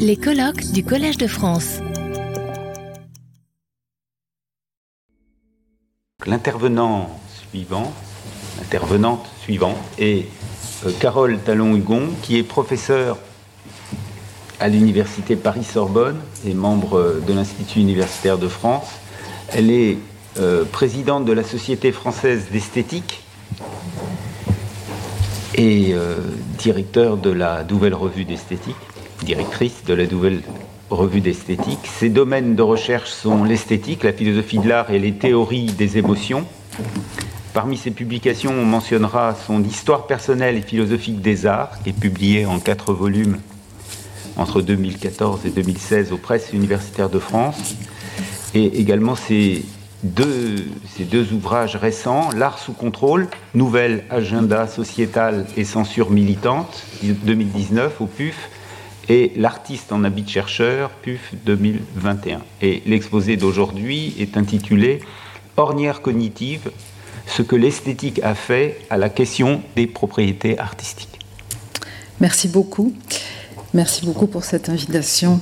Les colloques du Collège de France. L'intervenant suivant, l'intervenante suivante est euh, Carole Talon-Hugon, qui est professeure à l'université Paris-Sorbonne et membre euh, de l'Institut universitaire de France. Elle est euh, présidente de la Société française d'esthétique et directeur de la Nouvelle Revue d'esthétique, directrice de la Nouvelle Revue d'esthétique. Ses domaines de recherche sont l'esthétique, la philosophie de l'art et les théories des émotions. Parmi ses publications, on mentionnera son Histoire personnelle et philosophique des arts, qui est publié en quatre volumes entre 2014 et 2016 aux presses universitaires de France, et également ses deux, deux ouvrages récents, L'art sous contrôle, Nouvel agenda sociétal et censure militante, 2019 au PUF, et L'artiste en habit de chercheur, PUF 2021. Et l'exposé d'aujourd'hui est intitulé Ornière cognitive, ce que l'esthétique a fait à la question des propriétés artistiques. Merci beaucoup. Merci beaucoup pour cette invitation.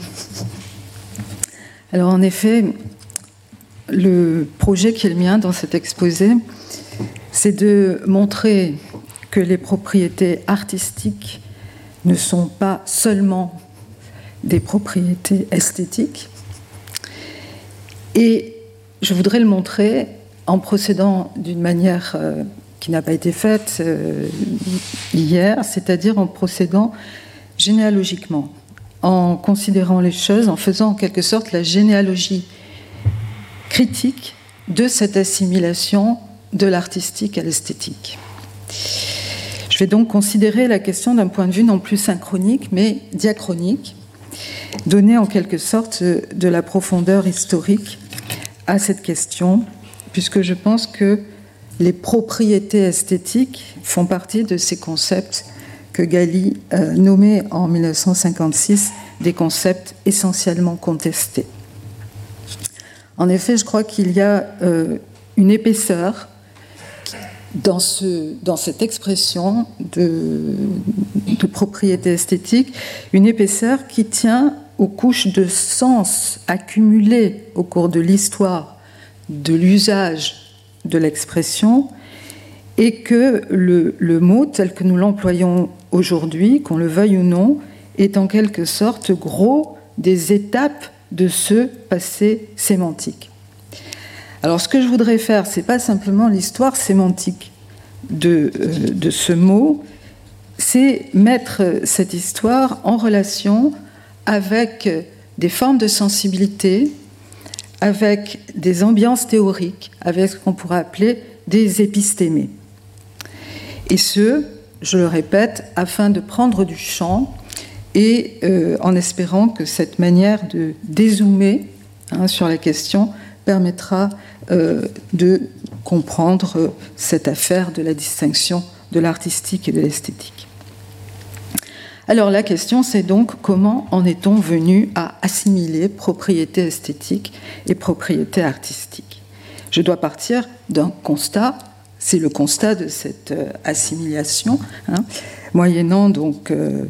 Alors en effet, le projet qui est le mien dans cet exposé, c'est de montrer que les propriétés artistiques ne sont pas seulement des propriétés esthétiques. Et je voudrais le montrer en procédant d'une manière euh, qui n'a pas été faite euh, hier, c'est-à-dire en procédant généalogiquement, en considérant les choses, en faisant en quelque sorte la généalogie critique de cette assimilation de l'artistique à l'esthétique. Je vais donc considérer la question d'un point de vue non plus synchronique, mais diachronique, donner en quelque sorte de la profondeur historique à cette question puisque je pense que les propriétés esthétiques font partie de ces concepts que Gali euh, nommait en 1956 des concepts essentiellement contestés. En effet, je crois qu'il y a euh, une épaisseur dans, ce, dans cette expression de, propriété esthétique, une épaisseur qui tient aux couches de sens accumulées au cours de l'histoire de l'usage de l'expression et que le, mot tel que nous l'employons aujourd'hui, qu'on le veuille ou non, est en quelque sorte gros des étapes de ce passé sémantique. Alors ce que je voudrais faire, c'est pas simplement l'histoire sémantique de, euh, de ce mot, c'est mettre cette histoire en relation avec des formes de sensibilité, avec des ambiances théoriques, avec ce qu'on pourrait appeler des épistémés. Et ce, je le répète, afin de prendre du champ et euh, en espérant que cette manière de dézoomer hein, sur la question permettra euh, de comprendre cette affaire de la distinction de l'artistique et de l'esthétique. Alors la question c'est donc comment en est-on venu à assimiler propriété esthétique et propriété artistique? Je dois partir d'un constat, c'est le constat de cette euh, assimilation, hein. moyennant donc, euh, euh,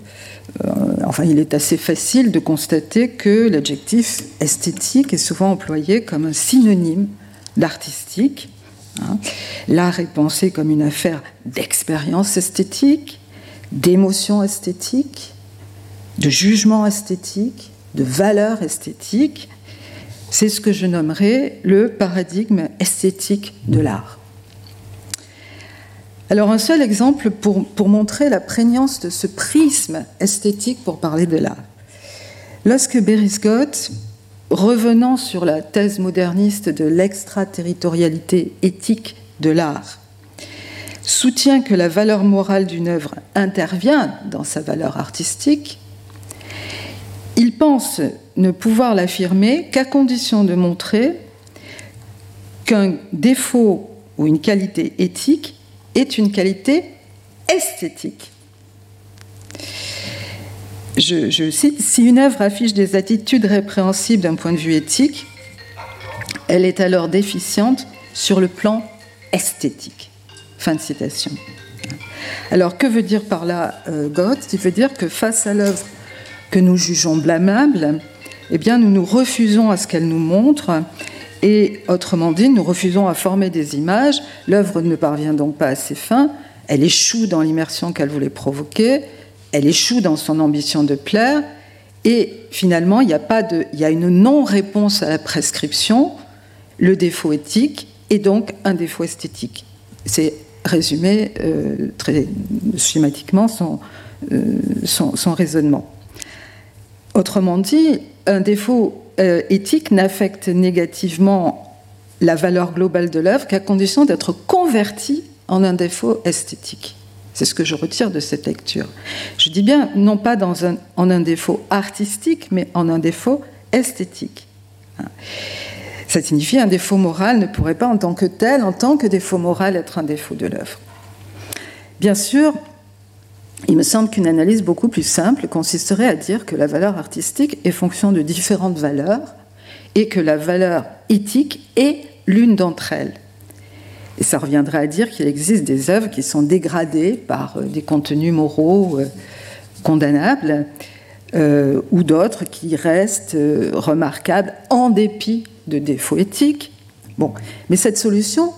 enfin il est assez facile de constater que l'adjectif esthétique est souvent employé comme un synonyme d'artistique. Hein. L'art est pensé comme une affaire d'expérience esthétique, d'émotion esthétique, de jugement esthétique, de valeur esthétique. C'est ce que je nommerai le paradigme esthétique de l'art. Alors un seul exemple pour, montrer la prégnance de ce prisme esthétique pour parler de l'art. Lorsque Berisgott, revenant sur la thèse moderniste de l'extraterritorialité éthique de l'art, soutient que la valeur morale d'une œuvre intervient dans sa valeur artistique, il pense ne pouvoir l'affirmer qu'à condition de montrer qu'un défaut ou une qualité éthique est une qualité esthétique. Je, cite, si une œuvre affiche des attitudes répréhensibles d'un point de vue éthique, elle est alors déficiente sur le plan esthétique. Fin de citation. Alors, que veut dire par là euh, Goethe Il veut dire que face à l'œuvre que nous jugeons blâmables, eh bien, nous nous refusons à ce qu'elle nous montre. Et autrement dit, nous refusons à former des images. L'œuvre ne parvient donc pas à ses fins. Elle échoue dans l'immersion qu'elle voulait provoquer. Elle échoue dans son ambition de plaire. Et finalement, il y a, une non-réponse à la prescription, le défaut éthique, et donc un défaut esthétique. C'est résumé euh, très schématiquement euh, son, son raisonnement. Autrement dit, un défaut euh, éthique n'affecte négativement la valeur globale de l'œuvre qu'à condition d'être converti en un défaut esthétique. C'est ce que je retire de cette lecture. Je dis bien, non pas dans un, en un défaut artistique, mais en un défaut esthétique. Ça signifie un défaut moral ne pourrait pas en tant que tel, en tant que défaut moral, être un défaut de l'œuvre. Bien sûr, il me semble qu'une analyse beaucoup plus simple consisterait à dire que la valeur artistique est fonction de différentes valeurs et que la valeur éthique est l'une d'entre elles. Et ça reviendrait à dire qu'il existe des œuvres qui sont dégradées par euh, des contenus moraux euh, condamnables euh, ou d'autres qui restent remarquables en dépit de défauts éthiques. Bon, mais cette solution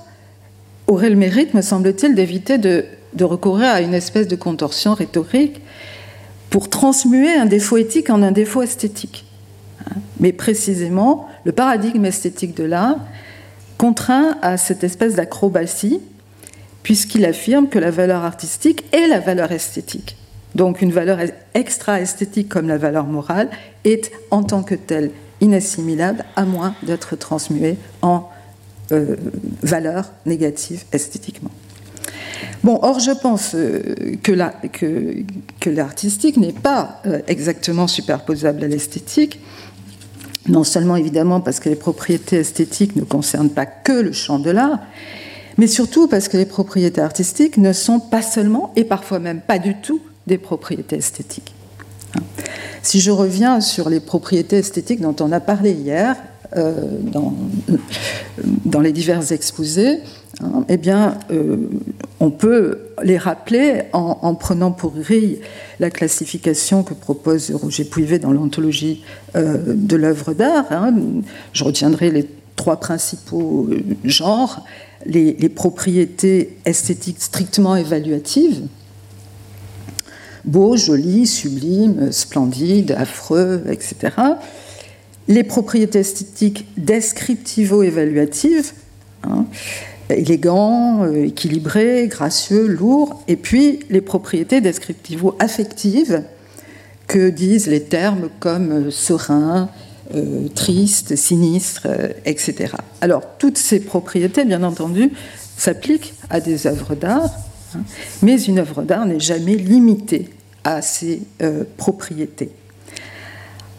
aurait le mérite, me semble-t-il, d'éviter de de recourir à une espèce de contorsion rhétorique pour transmuer un défaut éthique en un défaut esthétique. Mais précisément, le paradigme esthétique de l'art contraint à cette espèce d'acrobatie, puisqu'il affirme que la valeur artistique est la valeur esthétique. Donc une valeur extra-esthétique comme la valeur morale est en tant que telle inassimilable, à moins d'être transmuée en euh, valeur négative esthétiquement. Bon, or, je pense euh, que l'artistique n'est pas euh, exactement superposable à l'esthétique, non seulement évidemment parce que les propriétés esthétiques ne concernent pas que le champ de l'art, mais surtout parce que les propriétés artistiques ne sont pas seulement, et parfois même pas du tout, des propriétés esthétiques. Si je reviens sur les propriétés esthétiques dont on a parlé hier, dans, dans, les divers exposés, hein, eh bien, euh, on peut les rappeler en, prenant pour grille la classification que propose Roger Pouivet dans l'anthologie euh, de l'œuvre d'art. Hein. Je retiendrai les trois principaux genres les propriétés esthétiques strictement évaluatives, beau, joli, sublime, splendide, affreux, etc les propriétés esthétiques descriptivo-évaluatives, hein, élégant, euh, équilibré, gracieux, lourd, et puis les propriétés descriptivo-affectives que disent les termes comme euh, serein, euh, triste, sinistre, etc. Alors, toutes ces propriétés, bien entendu, s'appliquent à des œuvres d'art, hein, mais une œuvre d'art n'est jamais limitée à ces propriétés.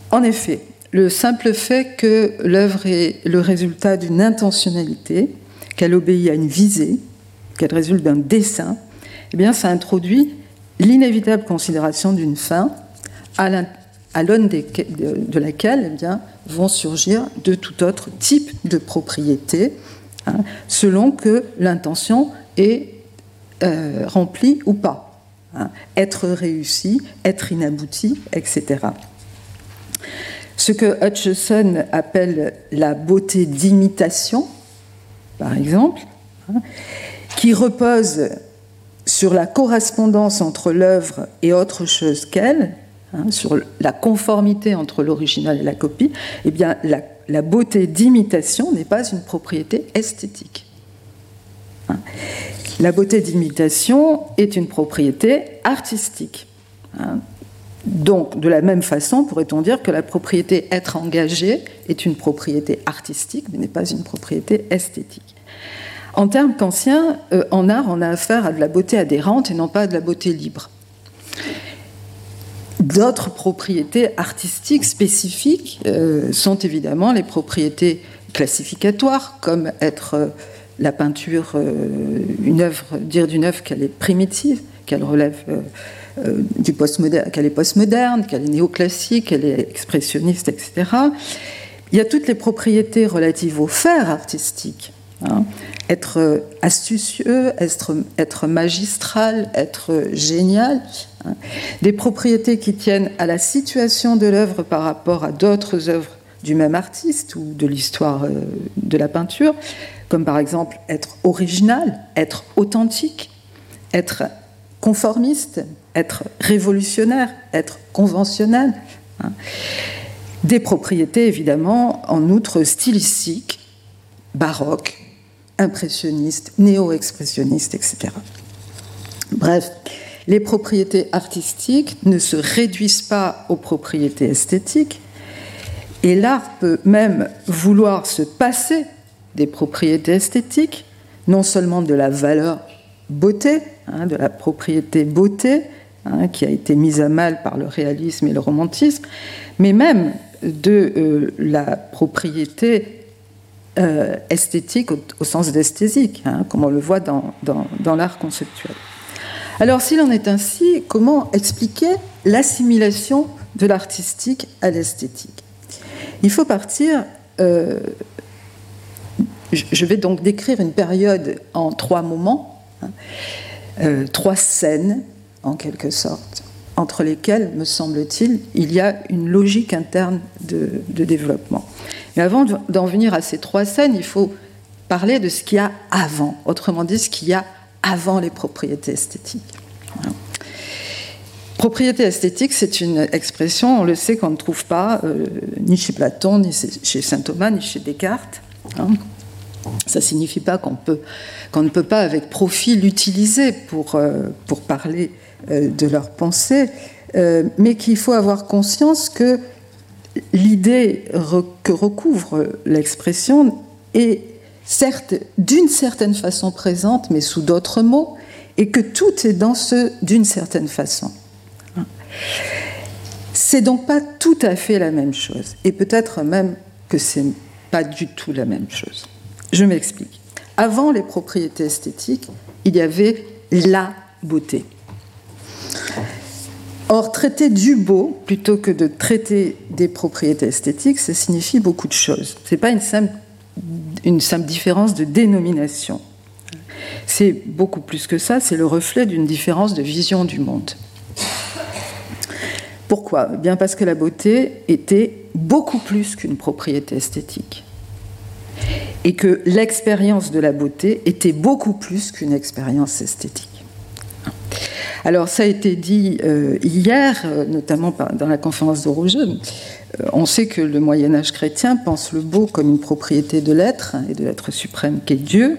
En effet, le simple fait que l'œuvre est le résultat d'une intentionnalité, qu'elle obéit à une visée, qu'elle résulte d'un dessin, eh bien, ça introduit l'inévitable considération d'une fin à l'aune de laquelle eh bien, vont surgir de tout autre type de propriété, hein, selon que l'intention est euh, remplie ou pas. Hein. être réussi, être inabouti, etc ce que Hutcheson appelle la beauté d'imitation, par exemple, hein, qui repose sur la correspondance entre l'œuvre et autre chose qu'elle, hein, sur la conformité entre l'original et la copie, eh bien, la, beauté d'imitation n'est pas une propriété esthétique. Hein. La beauté d'imitation est une propriété artistique. Donc, de la même façon, pourrait-on dire que la propriété être engagé est une propriété artistique, mais n'est pas une propriété esthétique. En termes kantiens, euh, en art, on a affaire à de la beauté adhérente et non pas à de la beauté libre. D'autres propriétés artistiques spécifiques euh, sont évidemment les propriétés classificatoires, comme être euh, la peinture, une œuvre, dire d'une œuvre qu'elle est primitive, qu'elle relève euh, qu'elle est postmoderne, qu'elle est néoclassique, qu'elle est expressionniste, etc. Il y a toutes les propriétés relatives au faire artistique, Hein. être astucieux, être, être, magistral, être génial. Hein. Des propriétés qui tiennent à la situation de l'œuvre par rapport à d'autres œuvres du même artiste ou de l'histoire euh, de la peinture, comme par exemple être original, être authentique, être conformiste, être révolutionnaire, être conventionnel. Hein. Des propriétés évidemment en outre stylistiques, baroques, impressionnistes, néo-expressionnistes, etc. Bref, les propriétés artistiques ne se réduisent pas aux propriétés esthétiques, et l'art peut même vouloir se passer des propriétés esthétiques, non seulement de la valeur beauté, hein, de la propriété beauté, hein, qui a été mise à mal par le réalisme et le romantisme, mais même de euh, la propriété euh, esthétique au, sens d'esthésique, hein, comme on le voit dans, dans l'art conceptuel. Alors s'il en est ainsi, comment expliquer l'assimilation de l'artistique à l'esthétique? Il faut partir euh, je vais donc décrire une période en trois moments, hein, trois scènes en quelque sorte, entre lesquelles, me semble-t-il, il y a une logique interne de, développement. Mais avant d'en venir à ces trois scènes, il faut parler de ce qu'il y a avant, autrement dit ce qu'il y a avant les propriétés esthétiques. Propriété esthétique, c'est une expression, on le sait, qu'on ne trouve pas euh, ni chez Platon, ni chez saint Thomas, ni chez Descartes. Hein. Ça ne signifie pas qu'on ne peut pas avec profit l'utiliser pour, euh, parler de leur pensée, euh, mais qu'il faut avoir conscience que l'idée que recouvre l'expression est certes d'une certaine façon présente, mais sous d'autres mots, et que tout est dans ce d'une certaine façon. C'est donc pas tout à fait la même chose, et peut-être même que c'est pas du tout la même chose. Je m'explique. Avant les propriétés esthétiques, il y avait la beauté. Or, traiter du beau, plutôt que de traiter des propriétés esthétiques, ça signifie beaucoup de choses. Ce n'est pas une simple, différence de dénomination. C'est beaucoup plus que ça, c'est le reflet d'une différence de vision du monde. Pourquoi? Eh Bien parce que la beauté était beaucoup plus qu'une propriété esthétique et que l'expérience de la beauté était beaucoup plus qu'une expérience esthétique. Alors ça a été dit euh, hier, euh, notamment dans la conférence de. Euh, on sait que le Moyen Âge chrétien pense le beau comme une propriété de l'être et de l'être suprême qu'est Dieu,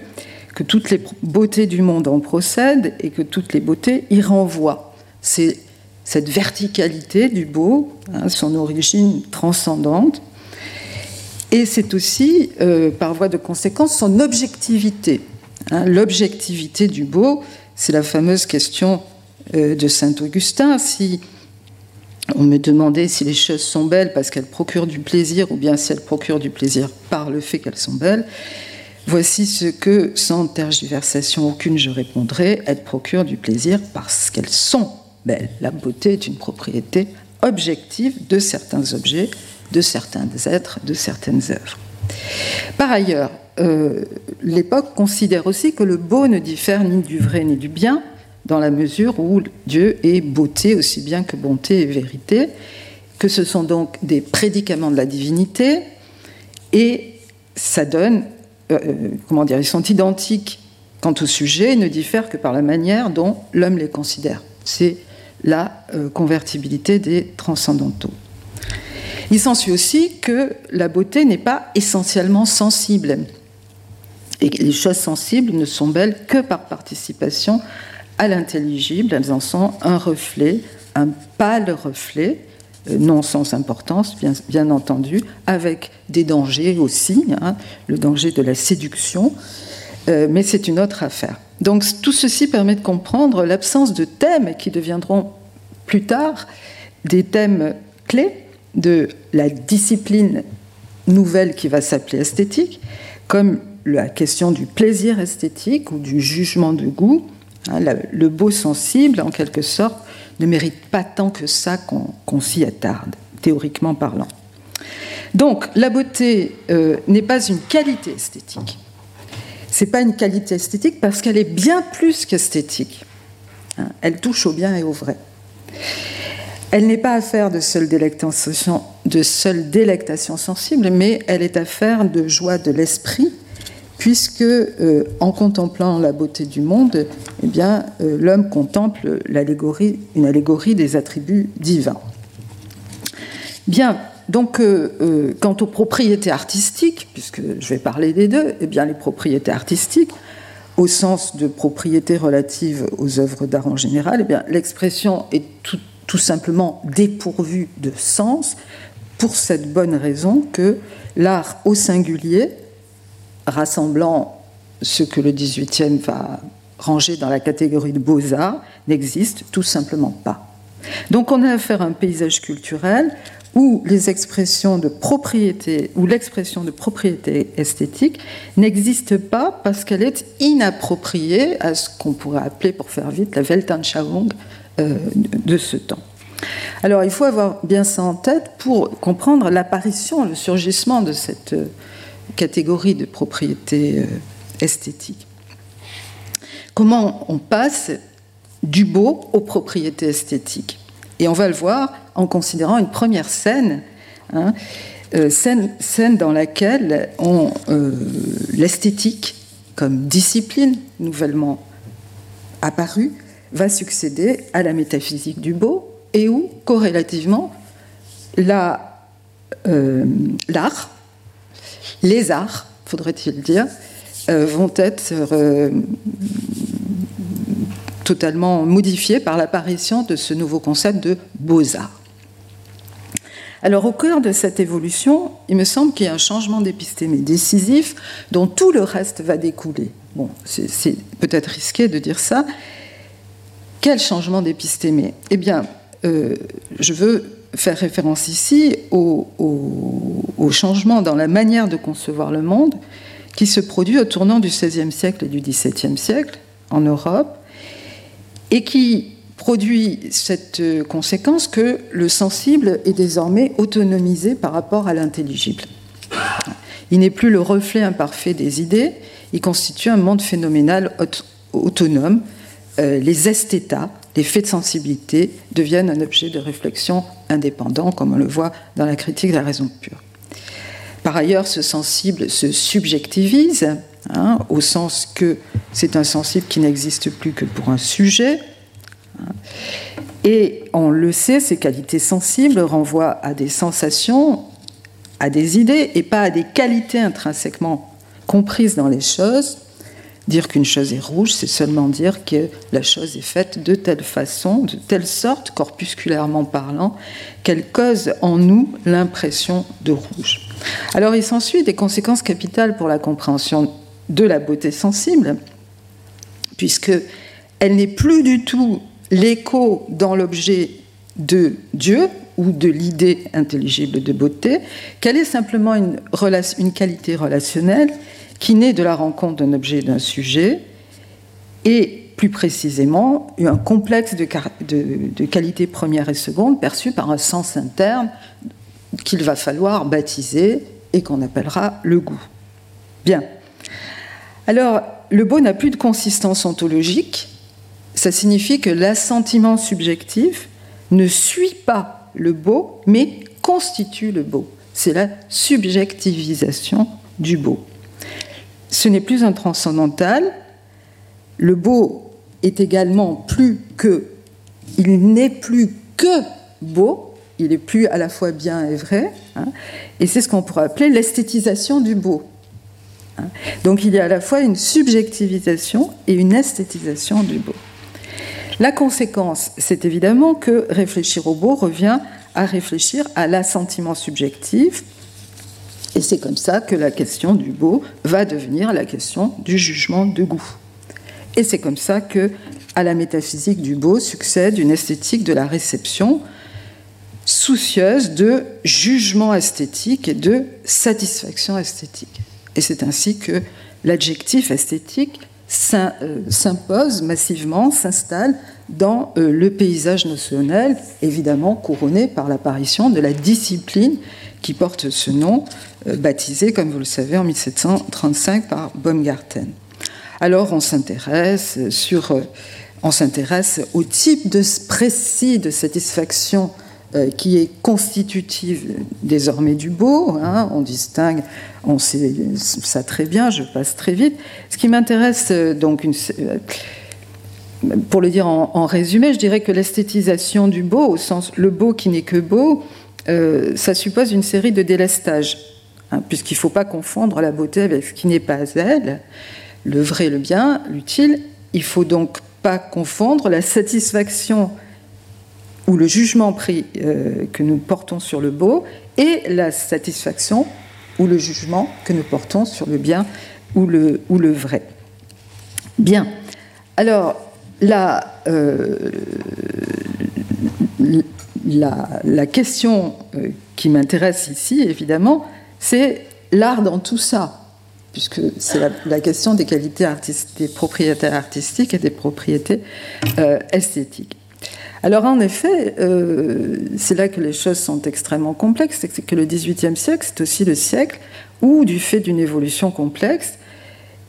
que toutes les beautés du monde en procèdent et que toutes les beautés y renvoient. C'est cette verticalité du beau, hein, son origine transcendante, et c'est aussi, par voie de conséquence, son objectivité. Hein, l'objectivité du beau, c'est la fameuse question de saint Augustin. Si on me demandait si les choses sont belles parce qu'elles procurent du plaisir ou bien si elles procurent du plaisir par le fait qu'elles sont belles, voici ce que, sans tergiversation aucune, je répondrais elles procurent du plaisir parce qu'elles sont belles. La beauté est une propriété objective de certains objets de certains êtres, de certaines œuvres. Par ailleurs, euh, l'époque considère aussi que le beau ne diffère ni du vrai ni du bien, dans la mesure où Dieu est beauté aussi bien que bonté et vérité, que ce sont donc des prédicaments de la divinité, et ça donne, euh, euh, comment dire, ils sont identiques quant au sujet, ne diffèrent que par la manière dont l'homme les considère. C'est la convertibilité des transcendantaux. Il s'ensuit aussi que la beauté n'est pas essentiellement sensible. Et les choses sensibles ne sont belles que par participation à l'intelligible. Elles en sont un reflet, un pâle reflet, euh, non sans importance, bien, entendu, avec des dangers aussi, hein, le danger de la séduction, euh, mais c'est une autre affaire. Donc tout ceci permet de comprendre l'absence de thèmes qui deviendront plus tard des thèmes clés de la discipline nouvelle qui va s'appeler esthétique, comme la question du plaisir esthétique ou du jugement de goût. Hein, le beau sensible, en quelque sorte, ne mérite pas tant que ça qu'on s'y attarde, théoriquement parlant. Donc, la beauté euh, n'est pas une qualité esthétique. c'est pas une qualité esthétique parce qu'elle est bien plus qu'esthétique. Hein. elle touche au bien et au vrai. Elle n'est pas affaire de de seule délectation sensible, mais elle est affaire de joie de l'esprit, puisque euh, en contemplant la beauté du monde, eh euh, l'homme contemple une allégorie des attributs divins. Bien, donc, euh, quant aux propriétés artistiques, puisque je vais parler des deux, eh bien, les propriétés artistiques, au sens de propriété relative aux œuvres d'art en général, eh l'expression est tout, simplement dépourvu de sens pour cette bonne raison que l'art au singulier, rassemblant ce que le 18e va ranger dans la catégorie de beaux-arts, n'existe tout simplement pas. Donc on a affaire à un paysage culturel où l'expression de propriété esthétique n'existe pas parce qu'elle est inappropriée à ce qu'on pourrait appeler, pour faire vite, la Weltanschauung euh, de ce temps. Alors il faut avoir bien ça en tête pour comprendre l'apparition, le surgissement de cette euh, catégorie de propriété euh, esthétique. Comment on passe du beau aux propriétés esthétiques? Et on va le voir en considérant une première scène, hein, scène, scène, dans laquelle l'esthétique, comme discipline nouvellement apparue, va succéder à la métaphysique du beau et où, corrélativement, euh, l'art, les arts, faudrait-il dire, euh, vont être euh, totalement modifiés par l'apparition de ce nouveau concept de beaux-arts. Alors au cœur de cette évolution, il me semble qu'il y a un changement d'épistémie décisif dont tout le reste va découler. Bon, c'est peut-être risqué de dire ça, quel changement d'épistémée Eh bien, euh, je veux faire référence ici au, changement dans la manière de concevoir le monde qui se produit au tournant du XVIe siècle et du XVIIe siècle en Europe et qui produit cette conséquence que le sensible est désormais autonomisé par rapport à l'intelligible. Il n'est plus le reflet imparfait des idées, il constitue un monde phénoménal autonome euh, les estétas, les faits de sensibilité, deviennent un objet de réflexion indépendant, comme on le voit dans la critique de la raison pure. Par ailleurs, ce sensible se subjectivise, hein, au sens que c'est un sensible qui n'existe plus que pour un sujet. Et on le sait, ces qualités sensibles renvoient à des sensations, à des idées, et pas à des qualités intrinsèquement comprises dans les choses, Dire qu'une chose est rouge, c'est seulement dire que la chose est faite de telle façon, de telle sorte, corpusculairement parlant, qu'elle cause en nous l'impression de rouge. Alors il s'ensuit des conséquences capitales pour la compréhension de la beauté sensible, puisque elle n'est plus du tout l'écho dans l'objet de Dieu ou de l'idée intelligible de beauté, qu'elle est simplement une, une qualité relationnelle qui naît de la rencontre d'un objet et d'un sujet, et plus précisément un complexe de, de, qualité première et seconde perçu par un sens interne qu'il va falloir baptiser et qu'on appellera le goût. Bien. Alors, le beau n'a plus de consistance ontologique. Ça signifie que l'assentiment subjectif ne suit pas le beau, mais constitue le beau. C'est la subjectivisation du beau ce n'est plus un transcendantal. Le beau est également plus que, il n'est plus que beau, il est plus à la fois bien et vrai, hein. et c'est ce qu'on pourrait appeler l'esthétisation du beau. Hein. Donc il y a à la fois une subjectivisation et une esthétisation du beau. La conséquence, c'est évidemment que réfléchir au beau revient à réfléchir à l'assentiment subjectif, et c'est comme ça que la question du beau va devenir la question du jugement de goût. Et c'est comme ça que, à la métaphysique du beau, succède une esthétique de la réception soucieuse de jugement esthétique et de satisfaction esthétique. Et c'est ainsi que l'adjectif esthétique euh, s'impose massivement, s'installe dans euh, le paysage notionnel, évidemment couronné par l'apparition de la discipline qui porte ce nom, baptisé, comme vous le savez, en 1735 par Baumgarten. Alors on s'intéresse sur, on s'intéresse au type de précis de satisfaction qui est constitutive désormais du beau. Hein. on distingue, on sait ça très bien, je passe très vite. Ce qui m'intéresse, donc, pour le dire en, résumé, je dirais que l'esthétisation du beau, au sens le beau qui n'est que beau, euh, ça suppose une série de délestages, hein, puisqu'il ne faut pas confondre la beauté avec ce qui n'est pas elle, le vrai, le bien, l'utile. Il faut donc pas confondre la satisfaction ou le jugement pris euh, que nous portons sur le beau et la satisfaction ou le jugement que nous portons sur le bien ou le, vrai. Bien. Alors, euh, la, la, question euh, qui m'intéresse ici, évidemment, c'est l'art dans tout ça, puisque c'est la, question des qualités artistiques, des propriétés artistiques et des propriétés euh, esthétiques. Alors en effet, c'est là que les choses sont extrêmement complexes, c'est que le XVIIIe siècle, c'est aussi le siècle où, du fait d'une évolution complexe,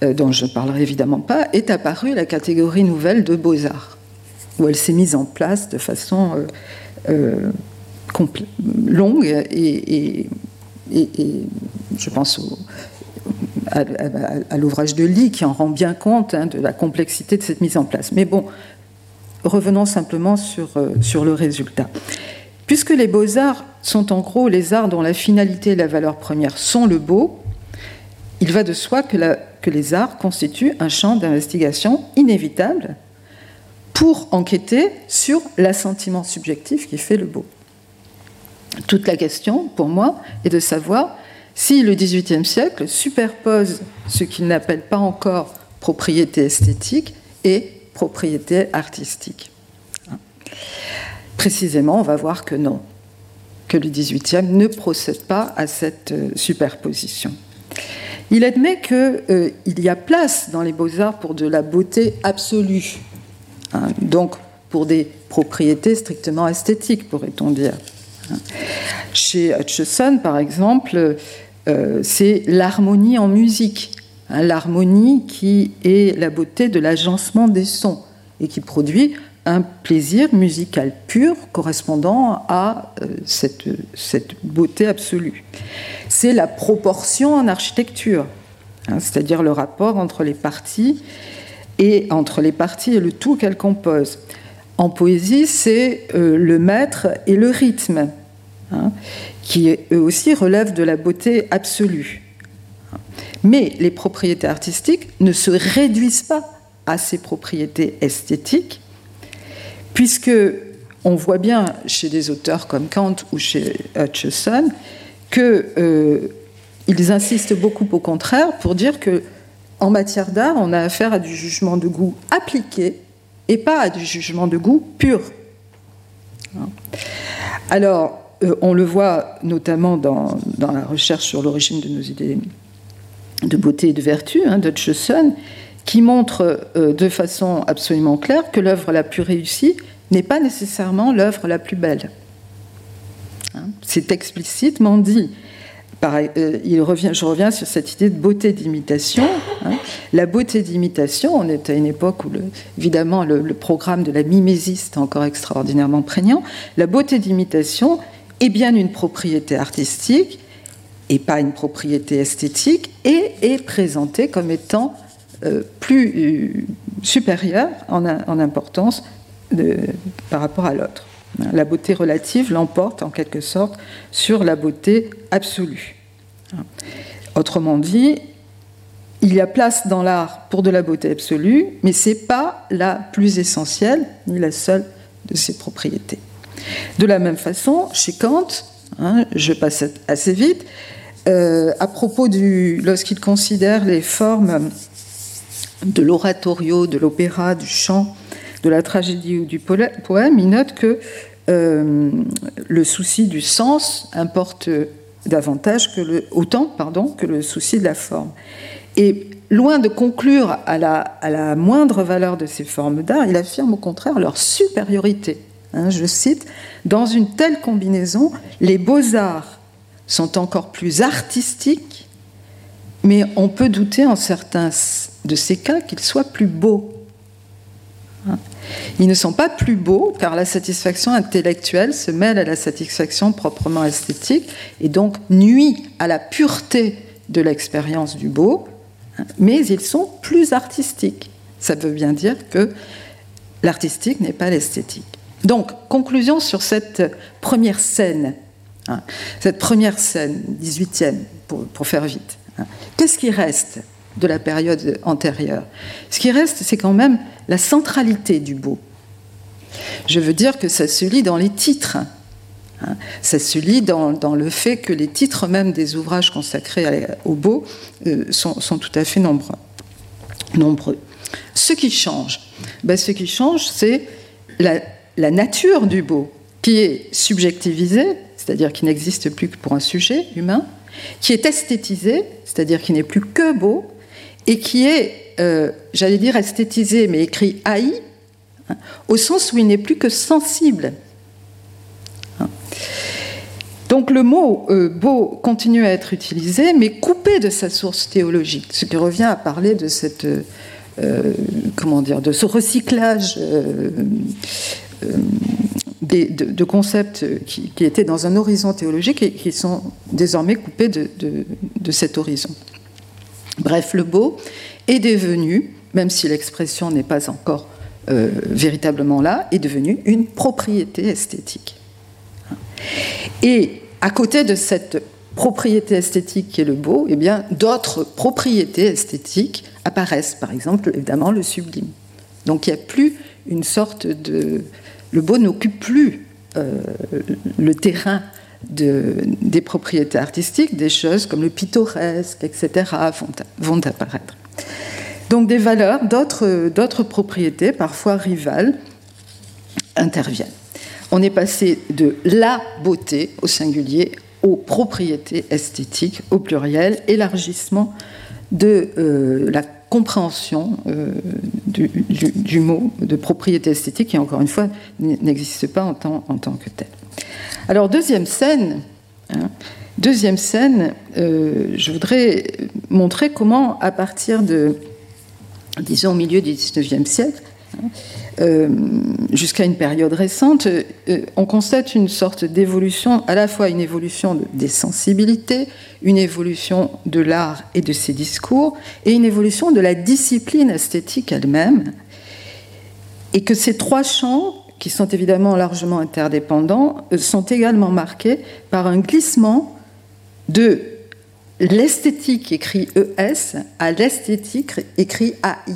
euh, dont je ne parlerai évidemment pas, est apparue la catégorie nouvelle de beaux-arts, où elle s'est mise en place de façon euh, euh, longue et, je pense à, l'ouvrage de Lee qui en rend bien compte hein, de la complexité de cette mise en place. Mais bon, revenons simplement sur, sur le résultat. Puisque les beaux-arts sont en gros les arts dont la finalité et la valeur première sont le beau, il va de soi que les arts constituent un champ d'investigation inévitable pour enquêter sur l'assentiment subjectif qui fait le beau. Toute la question, pour moi, est de savoir si le XVIIIe siècle superpose ce qu'il n'appelle pas encore propriété esthétique et propriété artistique. Précisément, on va voir que non, que le XVIIIe ne procède pas à cette euh, superposition. Il admet qu'il euh, y a place dans les beaux-arts pour de la beauté absolue, hein, donc pour des propriétés strictement esthétiques, pourrait-on dire. Chez Hutcheson, par exemple, euh, c'est l'harmonie en musique, hein, l'harmonie qui est la beauté de l'agencement des sons et qui produit un plaisir musical pur correspondant à euh, cette, cette, beauté absolue. C'est la proportion en architecture, hein, c'est-à-dire le rapport entre les parties et entre les parties et le tout qu'elles composent. En poésie, c'est euh, le maître et le rythme, hein, qui eux aussi relèvent de la beauté absolue. Mais les propriétés artistiques ne se réduisent pas à ces propriétés esthétiques, puisque on voit bien chez des auteurs comme Kant ou chez Hutcheson qu'ils euh, insistent beaucoup au contraire pour dire que en matière d'art, on a affaire à du jugement de goût appliqué et pas à du jugement de goût pur. Alors, euh, on le voit notamment dans, la recherche sur l'origine de nos idées de beauté et de vertu hein, d'Hutcheson, qui montre euh, de façon absolument claire que l'œuvre la plus réussie n'est pas nécessairement l'œuvre la plus belle. Hein, c'est explicitement dit. Euh, je reviens sur cette idée de beauté d'imitation. Hein. La beauté d'imitation, on est à une époque où, évidemment, le, le, programme de la mimésis est encore extraordinairement prégnant. La beauté d'imitation est bien une propriété artistique et pas une propriété esthétique et est présentée comme étant euh, plus euh, supérieure en, importance par rapport à l'autre. La beauté relative l'emporte en quelque sorte sur la beauté absolue. Autrement dit, il y a place dans l'art pour de la beauté absolue, mais ce n'est pas la plus essentielle ni la seule de ses propriétés. De la même façon, chez Kant, hein, je passe assez vite, euh, à propos du, lorsqu'il considère les formes de l'oratorio, de l'opéra, du chant, de la tragédie ou du poème, il note que euh, le souci du sens importe davantage que le, autant pardon, que le souci de la forme. Et loin de conclure à la, à la moindre valeur de ces formes d'art, il affirme au contraire leur supériorité. Hein, je cite, Dans une telle combinaison, les beaux-arts sont encore plus artistiques, mais on peut douter en certains de ces cas qu'ils soient plus beaux. Hein. Ils ne sont pas plus beaux car la satisfaction intellectuelle se mêle à la satisfaction proprement esthétique et donc nuit à la pureté de l'expérience du beau, hein, mais ils sont plus artistiques. Ça veut bien dire que l'artistique n'est pas l'esthétique. Donc, conclusion sur cette première scène, hein, cette première scène, 18e, pour, faire vite. Qu'est-ce qui reste de la période antérieure? Ce qui reste, c'est quand même la centralité du beau. Je veux dire que ça se lit dans les titres. Hein. Ça se lit dans, le fait que les titres même des ouvrages consacrés au beau euh, sont, tout à fait nombreux. nombreux. Ce qui change, ben, ce qui change, c'est la, la nature du beau, qui est subjectivisée, c'est-à-dire qui n'existe plus que pour un sujet humain, qui est esthétisé, c'est-à-dire qui n'est plus que beau, et qui est, euh, j'allais dire esthétisé, mais écrit haï, hein, au sens où il n'est plus que sensible. Hein. Donc le mot euh, beau continue à être utilisé, mais coupé de sa source théologique, ce qui revient à parler de cette, euh, de ce recyclage de, concepts qui, étaient dans un horizon théologique et qui sont désormais coupés de, cet horizon. Bref, le beau est devenu, même si l'expression n'est pas encore euh, véritablement là, est devenu une propriété esthétique. Et à côté de cette propriété esthétique qui est le beau, eh bien, d'autres propriétés esthétiques apparaissent, par exemple, évidemment, le sublime. Donc il n'y a plus une sorte de, le beau n'occupe plus euh, le terrain des propriétés artistiques, des choses comme le pittoresque, etc., vont, apparaître. Donc des valeurs d'autres propriétés, parfois rivales, interviennent. On est passé de la beauté au singulier aux propriétés esthétiques au pluriel, élargissement de euh, la compréhension euh, du, mot de propriété esthétique qui, encore une fois, n'existe pas en tant, que tel. Alors, deuxième scène, hein, scène euh, je voudrais montrer comment, à partir de, disons, au milieu du XIXe siècle, euh, jusqu'à une période récente, euh, on constate une sorte d'évolution, à la fois une évolution des sensibilités, une évolution de l'art et de ses discours, et une évolution de la discipline esthétique elle-même, et que ces trois champs, qui sont évidemment largement interdépendants, euh, sont également marqués par un glissement de l'esthétique écrit ES à l'esthétique écrit AI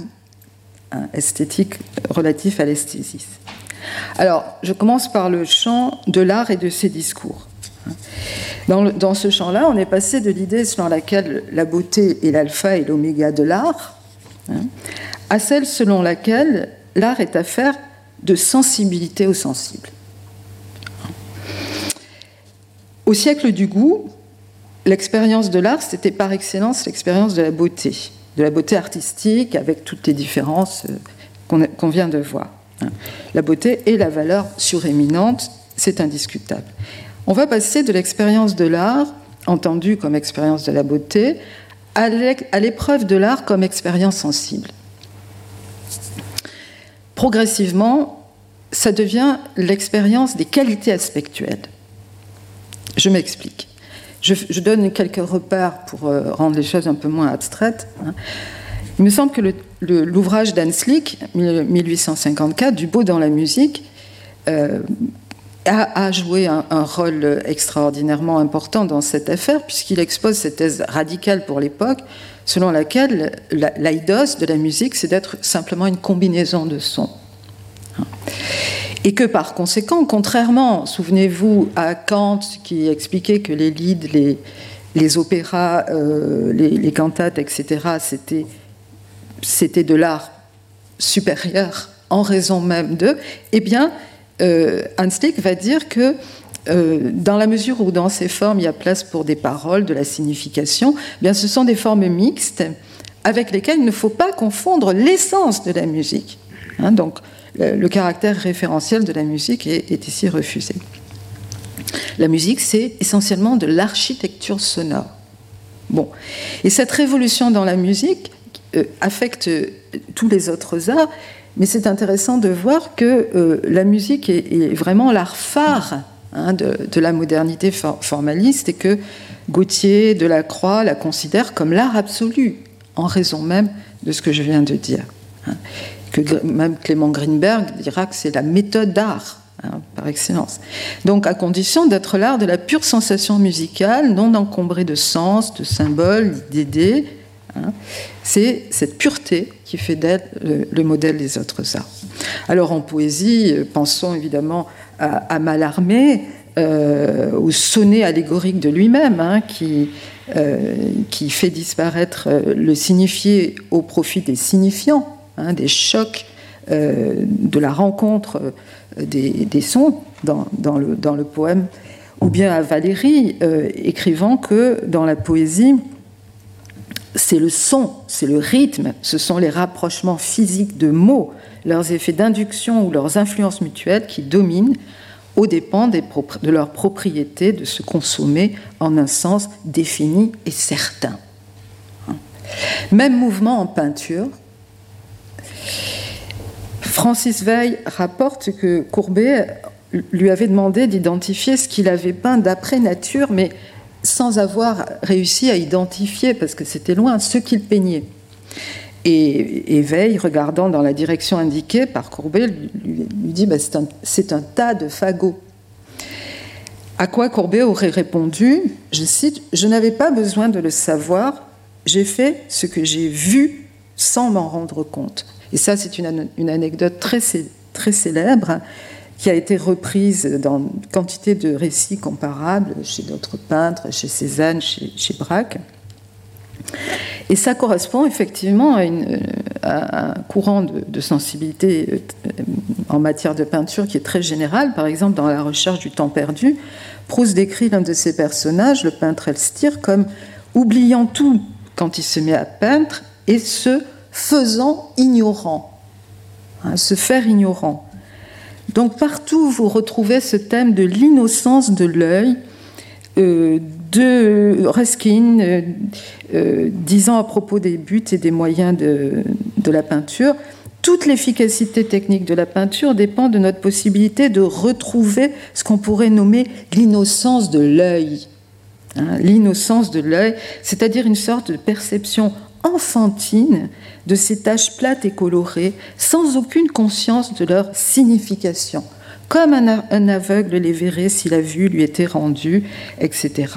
esthétique relatif à l'esthésisme. Alors, je commence par le champ de l'art et de ses discours. Dans, ce champ-là, on est passé de l'idée selon laquelle la beauté est l'alpha et l'oméga de l'art, hein, à celle selon laquelle l'art est affaire de sensibilité au sensible. Au siècle du goût, l'expérience de l'art, c'était par excellence l'expérience de la beauté de la beauté artistique avec toutes les différences euh, qu'on vient de voir. Hein. La beauté et la valeur suréminente, c'est indiscutable. On va passer de l'expérience de l'art, entendue comme expérience de la beauté, à l'épreuve de l'art comme expérience sensible. Progressivement, ça devient l'expérience des qualités aspectuelles. Je m'explique. Je, donne quelques repères pour euh, rendre les choses un peu moins abstraites. Hein. Il me semble que l'ouvrage d'Hanslick, 1854, Du beau dans la musique, euh, a, joué un, rôle extraordinairement important dans cette affaire, puisqu'il expose cette thèse radicale pour l'époque, selon laquelle l'aidos de la musique, c'est d'être simplement une combinaison de sons. Et que par conséquent, contrairement, souvenez-vous, à Kant qui expliquait que les lieds, les, opéras, euh, les, cantates, etc., c'était, de l'art supérieur en raison même d'eux, eh bien, euh, va dire que euh, dans la mesure où dans ces formes il y a place pour des paroles, de la signification, eh bien ce sont des formes mixtes avec lesquelles il ne faut pas confondre l'essence de la musique. Hein, donc le caractère référentiel de la musique est, ici refusé. La musique, c'est essentiellement de l'architecture sonore. Bon. Et cette révolution dans la musique euh, affecte tous les autres arts, mais c'est intéressant de voir que euh, la musique est, vraiment l'art phare hein, de, la modernité formaliste et que Gauthier, Delacroix la considèrent comme l'art absolu, en raison même de ce que je viens de dire. Même Clément Greenberg dira que c'est la méthode d'art. Hein, par excellence. Donc, à condition d'être l'art de la pure sensation musicale, non encombrée de sens, de symboles, d'idées, Hein. C'est cette pureté qui fait d'elle le, modèle des autres arts. Alors en poésie, euh, pensons évidemment à, Mallarmé, euh, au sonnet allégorique de lui-même, hein, qui, euh, qui fait disparaître le signifié au profit des signifiants, hein, des chocs de la rencontre des, sons dans, le, poème, ou bien à Valérie, écrivant que dans la poésie, c'est le son, c'est le rythme, ce sont les rapprochements physiques de mots, leurs effets d'induction ou leurs influences mutuelles qui dominent au dépend de leur propriété de se consommer en un sens défini et certain. Même mouvement en peinture. Francis Veil rapporte que Courbet lui avait demandé d'identifier ce qu'il avait peint d'après nature, mais sans avoir réussi à identifier, parce que c'était loin, ce qu'il peignait. Et, Veil, regardant dans la direction indiquée par Courbet, lui, dit bah, c'est un, tas de fagots. À quoi Courbet aurait répondu, je cite, Je n'avais pas besoin de le savoir, j'ai fait ce que j'ai vu sans m'en rendre compte. Et ça, c'est une, anecdote très, célèbre qui a été reprise dans une quantité de récits comparables chez d'autres peintres, chez Cézanne, chez, Braque. Et ça correspond effectivement à, un courant de, sensibilité euh, en matière de peinture qui est très général. Par exemple, dans La recherche du temps perdu, Proust décrit l'un de ses personnages, le peintre Elstir, comme oubliant tout quand il se met à peindre et se faisant ignorant, hein, se faire ignorant. Donc partout, vous retrouvez ce thème de l'innocence de l'œil, euh, de Ruskin euh, euh, disant à propos des buts et des moyens de, la peinture, toute l'efficacité technique de la peinture dépend de notre possibilité de retrouver ce qu'on pourrait nommer l'innocence de l'œil. Hein, l'innocence de l'œil, c'est-à-dire une sorte de perception enfantine de ces taches plates et colorées, sans aucune conscience de leur signification, comme un, aveugle les verrait si la vue lui était rendue, etc.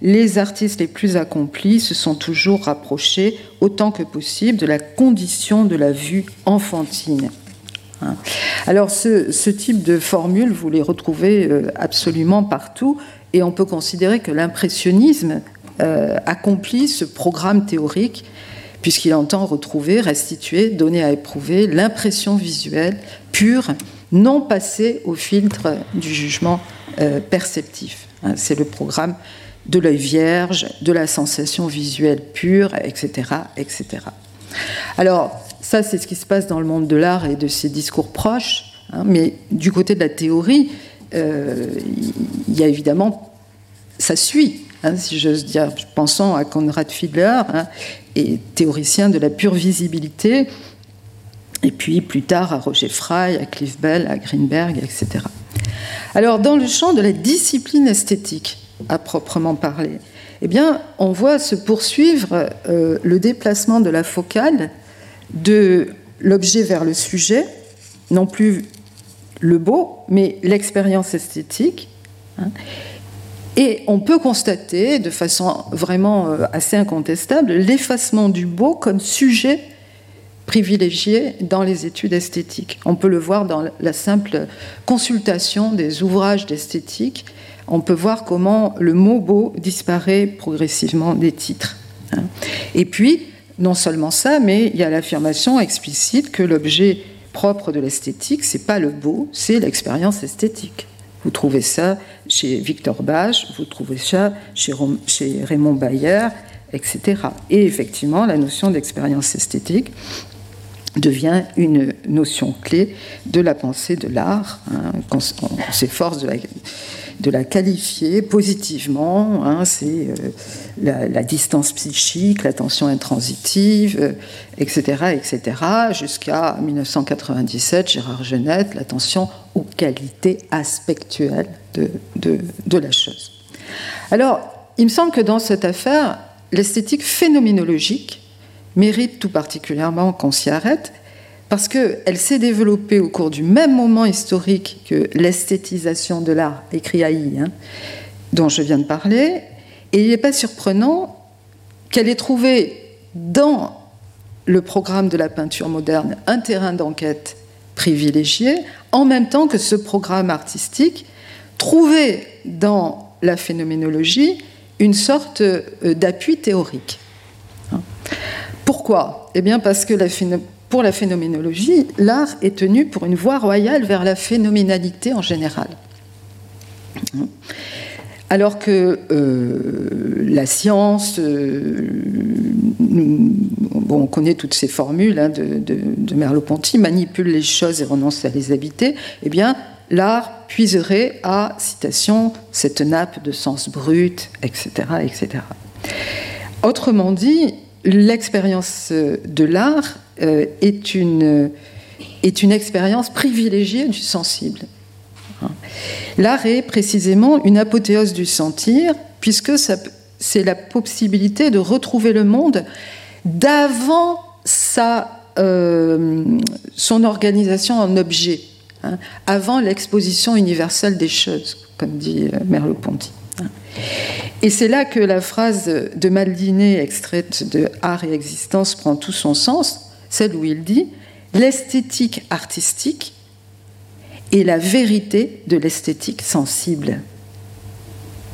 Les artistes les plus accomplis se sont toujours rapprochés autant que possible de la condition de la vue enfantine. Hein. Alors ce, type de formule, vous les retrouvez euh, absolument partout, et on peut considérer que l'impressionnisme euh, accomplit ce programme théorique puisqu'il entend retrouver, restituer, donner à éprouver l'impression visuelle pure, non passée au filtre du jugement euh, perceptif. Hein, c'est le programme de l'œil vierge, de la sensation visuelle pure, etc. etc. Alors, ça, c'est ce qui se passe dans le monde de l'art et de ses discours proches, hein, mais du côté de la théorie, euh, il y a évidemment, ça suit, hein, si j'ose dire. Pensons à Konrad Fiedler, et théoricien de la pure visibilité, et puis plus tard à Roger Fry, à Cliff Bell, à Greenberg, etc. Alors dans le champ de la discipline esthétique, à proprement parler, eh bien, on voit se poursuivre euh, le déplacement de la focale de l'objet vers le sujet, non plus le beau, mais l'expérience esthétique. Hein, et on peut constater de façon vraiment euh, assez incontestable l'effacement du beau comme sujet privilégié dans les études esthétiques. On peut le voir dans la simple consultation des ouvrages d'esthétique. On peut voir comment le mot beau disparaît progressivement des titres. Hein. Et puis, non seulement ça, mais il y a l'affirmation explicite que l'objet propre de l'esthétique, c'est pas le beau, c'est l'expérience esthétique. Vous trouvez ça chez Victor Bach, vous trouvez ça chez, Raymond Bayer, etc. Et effectivement, la notion d'expérience esthétique devient une notion clé de la pensée de l'art. Hein, on s'efforce de la qualifier positivement. Hein, c'est euh, la, distance psychique, l'attention intransitive, etc., euh, etc., jusqu'à 1997, Gérard Genette, l'attention aux qualités aspectuelles de, de, de la chose. Alors, il me semble que dans cette affaire, l'esthétique phénoménologique mérite tout particulièrement qu'on s'y arrête, parce qu'elle s'est développée au cours du même moment historique que l'esthétisation de l'art, écrit Haï, hein, dont je viens de parler, et il n'est pas surprenant qu'elle ait trouvé dans le programme de la peinture moderne un terrain d'enquête privilégié, en même temps que ce programme artistique trouvait dans la phénoménologie une sorte euh, d'appui théorique. Hein. Pourquoi? Eh bien parce que la, pour la phénoménologie, l'art est tenu pour une voie royale vers la phénoménalité en général. Alors que euh, la science, euh, on connaît toutes ces formules hein, de, de, Merleau-Ponty, manipule les choses et renonce à les habiter, eh bien, l'art puiserait à, citation, cette nappe de sens brut, etc. etc. Autrement dit, l'expérience de l'art est une, est une expérience privilégiée du sensible. L'art est précisément une apothéose du sentir, puisque c'est la possibilité de retrouver le monde d'avant euh, son organisation en objet, hein, avant l'exposition universelle des choses, comme dit euh, Merleau-Ponty. Hein. Et c'est là que la phrase de Maldiné, extraite de Art et Existence, prend tout son sens celle où il dit l'esthétique artistique est la vérité de l'esthétique sensible.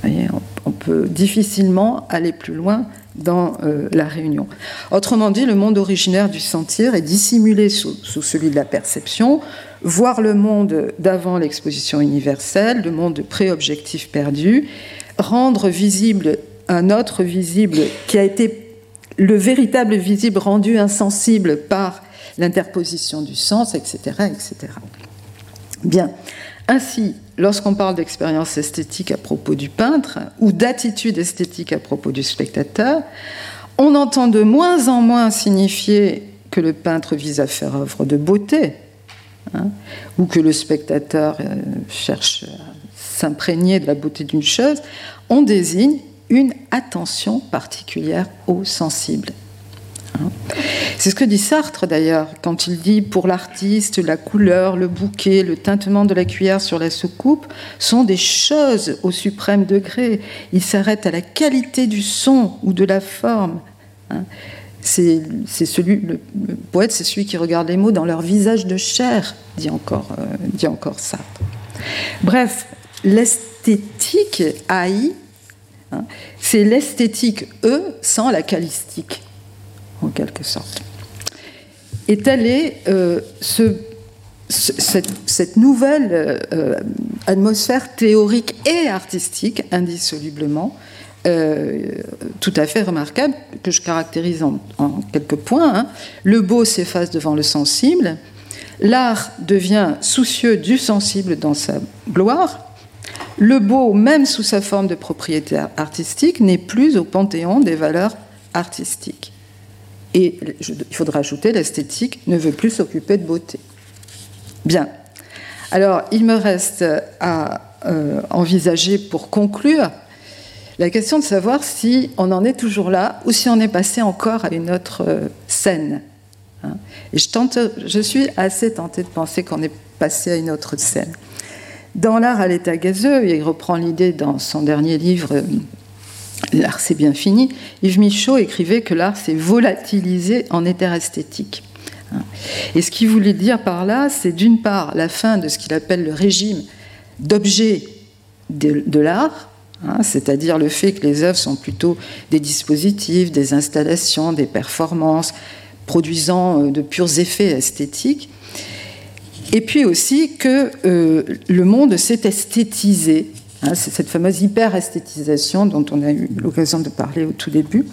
on, peut difficilement aller plus loin dans euh, la réunion. Autrement dit, le monde originaire du sentir est dissimulé sous, sous celui de la perception, voir le monde d'avant l'exposition universelle, le monde pré-objectif perdu, rendre visible un autre visible qui a été le véritable visible rendu insensible par l'interposition du sens, etc., etc. Bien. Ainsi, lorsqu'on parle d'expérience esthétique à propos du peintre ou d'attitude esthétique à propos du spectateur, on entend de moins en moins signifier que le peintre vise à faire œuvre de beauté, hein, ou que le spectateur euh, cherche à s'imprégner de la beauté d'une chose. On désigne une attention particulière aux sensibles. Hein. C'est ce que dit Sartre d'ailleurs quand il dit pour l'artiste la couleur, le bouquet, le tintement de la cuillère sur la soucoupe sont des choses au suprême degré. Il s'arrête à la qualité du son ou de la forme. Hein. C'est celui, le, poète, c'est celui qui regarde les mots dans leur visage de chair, dit encore, euh, dit encore Sartre. Bref, l'esthétique haït. C'est l'esthétique, E, sans la calistique, en quelque sorte. Et telle est euh, cette, nouvelle euh, atmosphère théorique et artistique, indissolublement, euh, tout à fait remarquable, que je caractérise en, quelques points. Hein. Le beau s'efface devant le sensible, l'art devient soucieux du sensible dans sa gloire, le beau, même sous sa forme de propriété artistique, n'est plus au panthéon des valeurs artistiques. Et il faudra ajouter, l'esthétique ne veut plus s'occuper de beauté. Bien. Alors, il me reste à euh, envisager pour conclure la question de savoir si on en est toujours là ou si on est passé encore à une autre euh, scène. Hein. Et je, je suis assez tentée de penser qu'on est passé à une autre scène. Dans L'art à l'état gazeux, il reprend l'idée dans son dernier livre euh, L'art c'est bien fini, Yves Michaud écrivait que l'art s'est volatilisé en éther esthétique. Et ce qu'il voulait dire par là, c'est d'une part la fin de ce qu'il appelle le régime d'objet de, l'art, hein, c'est-à-dire le fait que les œuvres sont plutôt des dispositifs, des installations, des performances, produisant euh, de purs effets esthétiques, et puis aussi que euh, le monde s'est esthétisé. Hein, c'est cette fameuse hyper-esthétisation dont on a eu l'occasion de parler au tout début.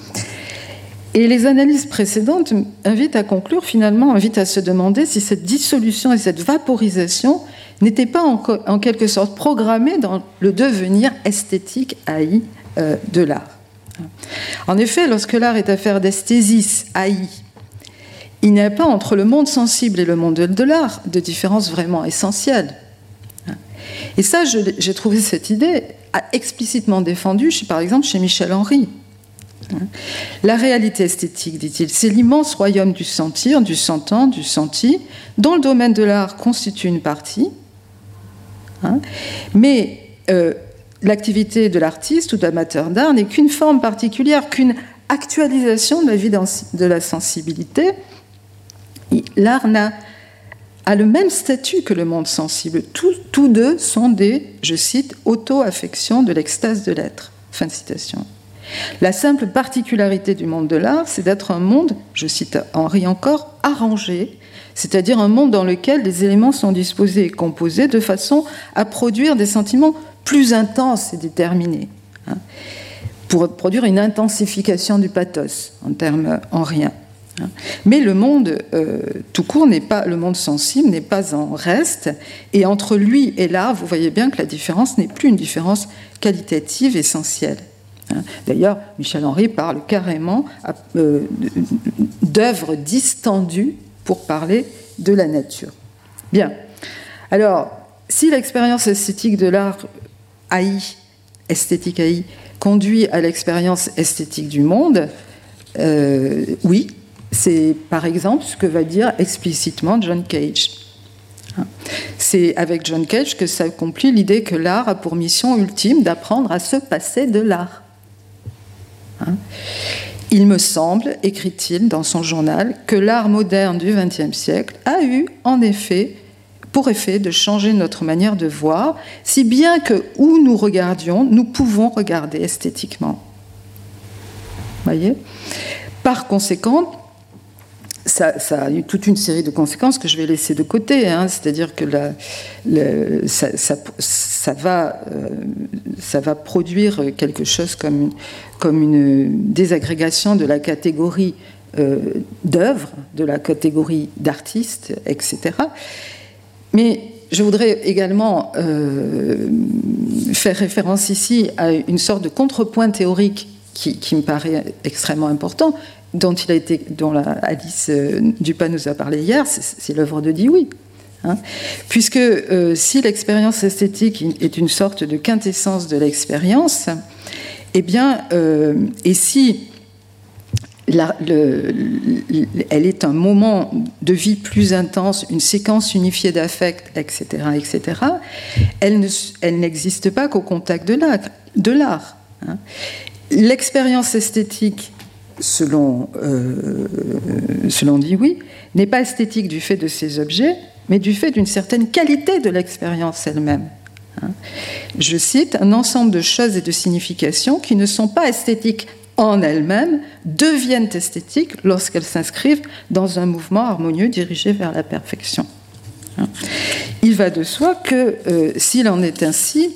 Et les analyses précédentes invitent à conclure, finalement, invitent à se demander si cette dissolution et cette vaporisation n'était pas en, quelque sorte programmé dans le devenir esthétique haï euh, de l'art. En effet, lorsque l'art est affaire d'esthésis haï, il n'y a pas entre le monde sensible et le monde de l'art de différence vraiment essentielle. Et ça, j'ai trouvé cette idée explicitement défendue, par exemple, chez Michel Henry. La réalité esthétique, dit-il, c'est l'immense royaume du sentir, du sentant, du senti, dont le domaine de l'art constitue une partie. Hein. Mais euh, l'activité de l'artiste ou d'amateur d'art n'est qu'une forme particulière, qu'une actualisation de la vie de la sensibilité. L'art a le même statut que le monde sensible. Tous, deux sont des, je cite, auto-affections de l'extase de l'être. Fin de citation. La simple particularité du monde de l'art, c'est d'être un monde, je cite Henri encore, arrangé, c'est-à-dire un monde dans lequel les éléments sont disposés et composés de façon à produire des sentiments plus intenses et déterminés, hein, pour produire une intensification du pathos en termes henriens. Hein. Mais le monde euh, tout court n'est pas, le monde sensible n'est pas en reste, et entre lui et l'art, vous voyez bien que la différence n'est plus une différence qualitative essentielle. Hein. D'ailleurs, Michel Henry parle carrément euh, d'œuvres distendues pour parler de la nature. Bien. Alors, si l'expérience esthétique de l'art AI, esthétique AI, conduit à l'expérience esthétique du monde, euh, oui, c'est par exemple ce que va dire explicitement John Cage. C'est avec John Cage que s'accomplit l'idée que l'art a pour mission ultime d'apprendre à se passer de l'art. Hein? Il me semble, écrit-il dans son journal, que l'art moderne du XXe siècle a eu en effet pour effet de changer notre manière de voir, si bien que où nous regardions, nous pouvons regarder esthétiquement. Voyez? Par conséquent, ça, a eu toute une série de conséquences que je vais laisser de côté. Hein. C'est-à-dire que ça, va, euh, ça va produire quelque chose comme une, désagrégation de la catégorie euh, d'œuvres, de la catégorie d'artistes, etc. Mais je voudrais également euh, faire référence ici à une sorte de contrepoint théorique qui, qui, me paraît extrêmement important, dont, il a été, dont Alice euh, Dupin nous a parlé hier, c'est l'œuvre de Dewey. Hein. Puisque euh, si l'expérience esthétique est une sorte de quintessence de l'expérience, eh bien, euh, et si elle est un moment de vie plus intense, une séquence unifiée d'affects, etc., etc., elle n'existe pas qu'au contact de l'art. Hein. L'expérience esthétique selon, euh, selon n'est pas esthétique du fait de ces objets, mais du fait d'une certaine qualité de l'expérience elle-même. Hein. Je cite, un ensemble de choses et de significations qui ne sont pas esthétiques en elles-mêmes deviennent esthétiques lorsqu'elles s'inscrivent dans un mouvement harmonieux dirigé vers la perfection. Hein. Il va de soi que euh, s'il en est ainsi,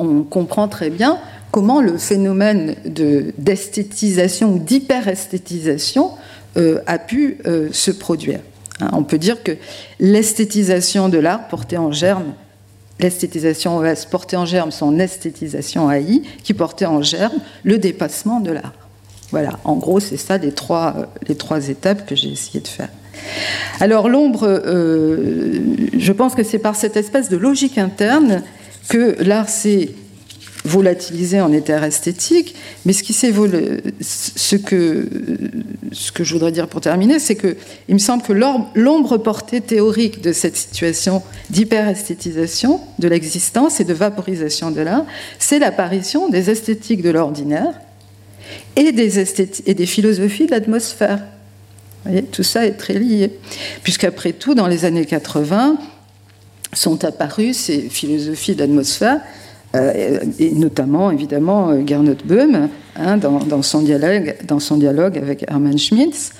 on comprend très bien comment le phénomène d'esthétisation ou d'hyperesthétisation euh, a pu euh, se produire. Hein, on peut dire que l'esthétisation de l'art portait en germe, l'esthétisation OS portait en germe son esthétisation AI, qui portait en germe le dépassement de l'art. Voilà, en gros, c'est ça les trois, euh, les trois étapes que j'ai essayé de faire. Alors l'ombre, je pense que c'est par cette espèce de logique interne que l'art s'est volatilisé en éther esthétique, mais ce, qui ce, que, ce que je voudrais dire pour terminer, c'est que il me semble que l'ombre portée théorique de cette situation d'hyperesthétisation de l'existence et de vaporisation de l'art, c'est l'apparition des esthétiques de l'ordinaire et des, et des philosophies de l'atmosphère. Tout ça est très lié, puisqu'après tout, dans les années 80, sont apparues ces philosophies d'atmosphère euh, et notamment évidemment euh, Gernot Böhm hein, dans, son dialogue, avec Hermann Schmitz,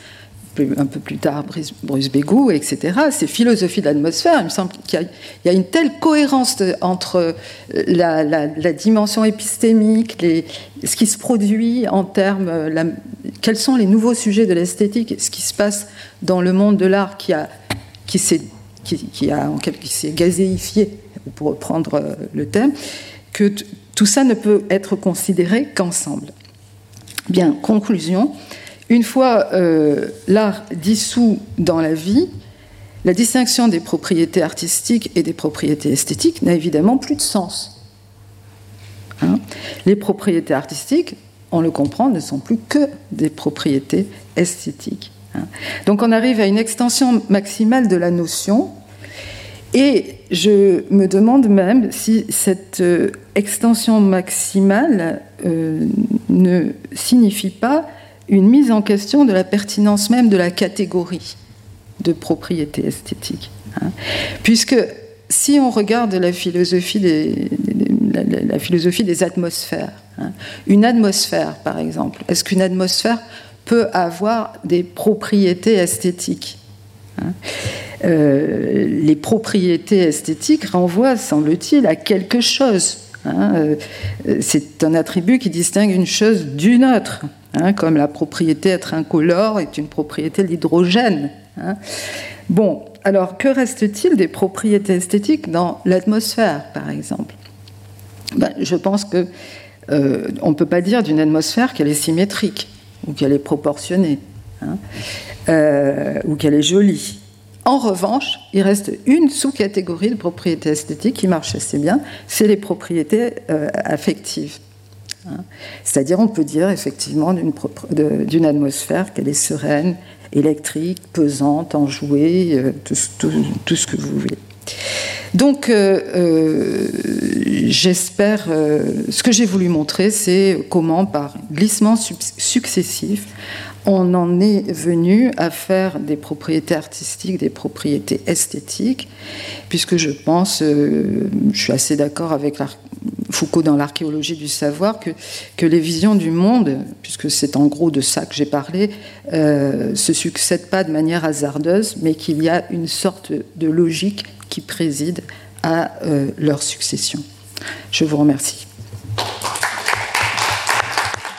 un peu plus tard Bruce Bégou, etc. Ces philosophies de l'atmosphère, il me semble qu'il y, a une telle cohérence entre la, dimension épistémique, ce qui se produit en termes, quels sont les nouveaux sujets de l'esthétique, ce qui se passe dans le monde de l'art qui s'est gazéifié, pour reprendre le thème, que tout ça ne peut être considéré qu'ensemble. Bien, conclusion. Une fois l'art dissous dans la vie, la distinction des propriétés artistiques et des propriétés esthétiques n'a évidemment plus de sens. Hein? Les propriétés artistiques, on le comprend, ne sont plus que des propriétés esthétiques. Hein? Donc on arrive à une extension maximale de la notion et je me demande même si cette euh, extension maximale euh, ne signifie pas une mise en question de la pertinence même de la catégorie de propriété esthétique. Hein. Puisque si on regarde la philosophie des, des atmosphères, hein, une atmosphère par exemple, est-ce qu'une atmosphère peut avoir des propriétés esthétiques? Euh, Les propriétés esthétiques renvoient, semble-t-il, à quelque chose. Euh, c'est un attribut qui distingue une chose d'une autre, comme la propriété être incolore est une propriété de l'hydrogène. Hein. Bon, alors que reste-t-il des propriétés esthétiques dans l'atmosphère, par exemple? Ben, Je pense que euh, on ne peut pas dire d'une atmosphère qu'elle est symétrique ou qu'elle est proportionnée hein, euh, ou qu'elle est jolie. En revanche, il reste une sous-catégorie de propriétés esthétiques qui marche assez bien, c'est les propriétés euh, affectives. Hein. C'est-à-dire, on peut dire effectivement d'une atmosphère qu'elle est sereine, électrique, pesante, enjouée, euh, tout, ce que vous voulez. Donc, j'espère, ce que j'ai voulu montrer, c'est comment, par glissement successif, on en est venu à faire des propriétés artistiques, des propriétés esthétiques, puisque je pense, je suis assez d'accord avec Foucault dans l'archéologie du savoir, que, que, les visions du monde, puisque c'est en gros de ça que j'ai parlé, euh, se succèdent pas de manière hasardeuse, mais qu'il y a une sorte de logique qui préside à euh, leur succession. Je vous remercie.